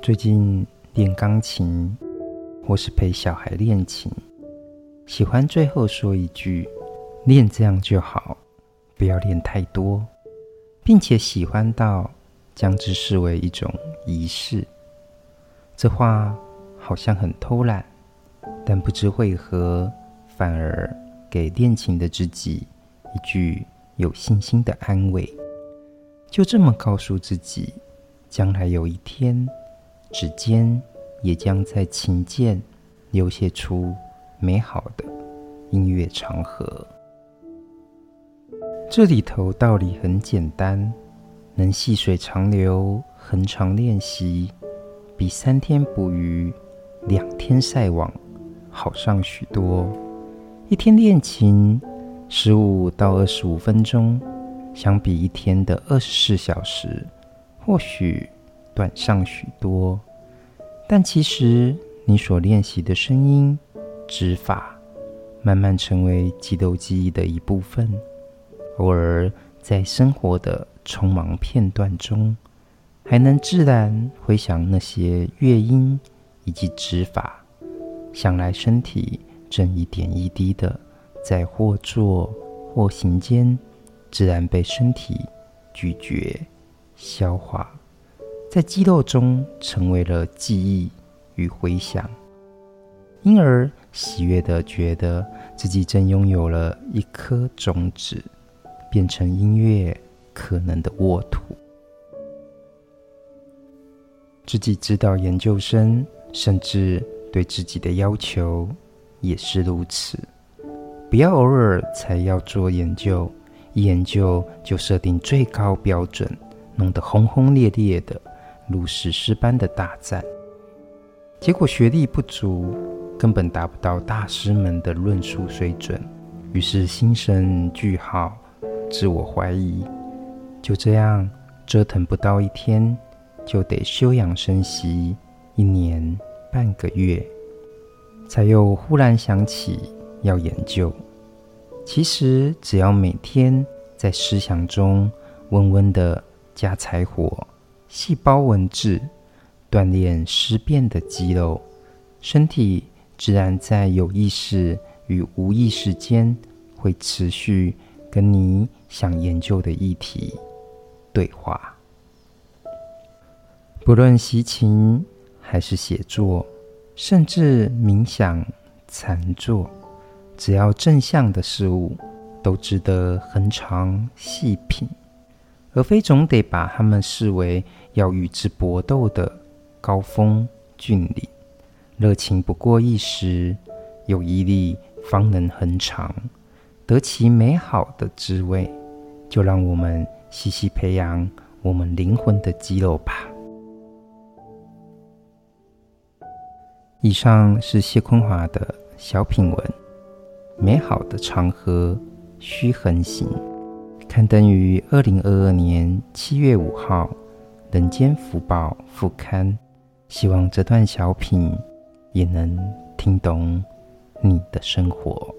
最近练钢琴，或是陪小孩练琴，喜欢最后说一句：“练这样就好，不要练太多。”并且喜欢到将之视为一种仪式。这话好像很偷懒，但不知为何，反而给练琴的自己一句有信心的安慰。就这么告诉自己，将来有一天，指尖也将在琴键流泻出美好的音乐长河。这里头道理很简单，能细水长流，恒常练习，比三天捕鱼、两天晒网好上许多。一天练琴十五到二十五分钟，相比一天的二十四小时，或许短上许多。但其实你所练习的声音、指法，慢慢成为肌肉记忆的一部分。偶尔在生活的匆忙片段中，还能自然回想那些乐音以及指法，想来身体正一点一滴的在或坐或行间，自然被身体咀嚼、消化，在肌肉中成为了记忆与回响，因而喜悦地觉得自己正拥有了一颗种子。变成音乐可能的沃土。自己指导研究生，甚至对自己的要求也是如此。不要偶尔才要做研究，一研究就设定最高标准，弄得轰轰烈烈的，如史诗般的大战。结果学历不足，根本达不到大师们的论述水准，于是心生句号。自我怀疑，就这样折腾不到一天，就得休养生息一年半个月，才又忽然想起要研究。其实只要每天在思想中温温的加柴火，细胞文字，锻炼思辨的肌肉，身体自然在有意识与无意识间会持续。跟你想研究的议题对话，不论习琴还是写作，甚至冥想、禅坐，只要正向的事物，都值得恒常细品，而非总得把他们视为要与之搏斗的高峰峻岭。热情不过一时，有毅力方能恒长。得其美好的滋味，就让我们细细培养我们灵魂的肌肉吧。以上是谢坤华的小品文《美好的长河需恒行》，刊登于二零二二年七月五号《人间福报》副刊。希望这段小品也能听懂你的生活。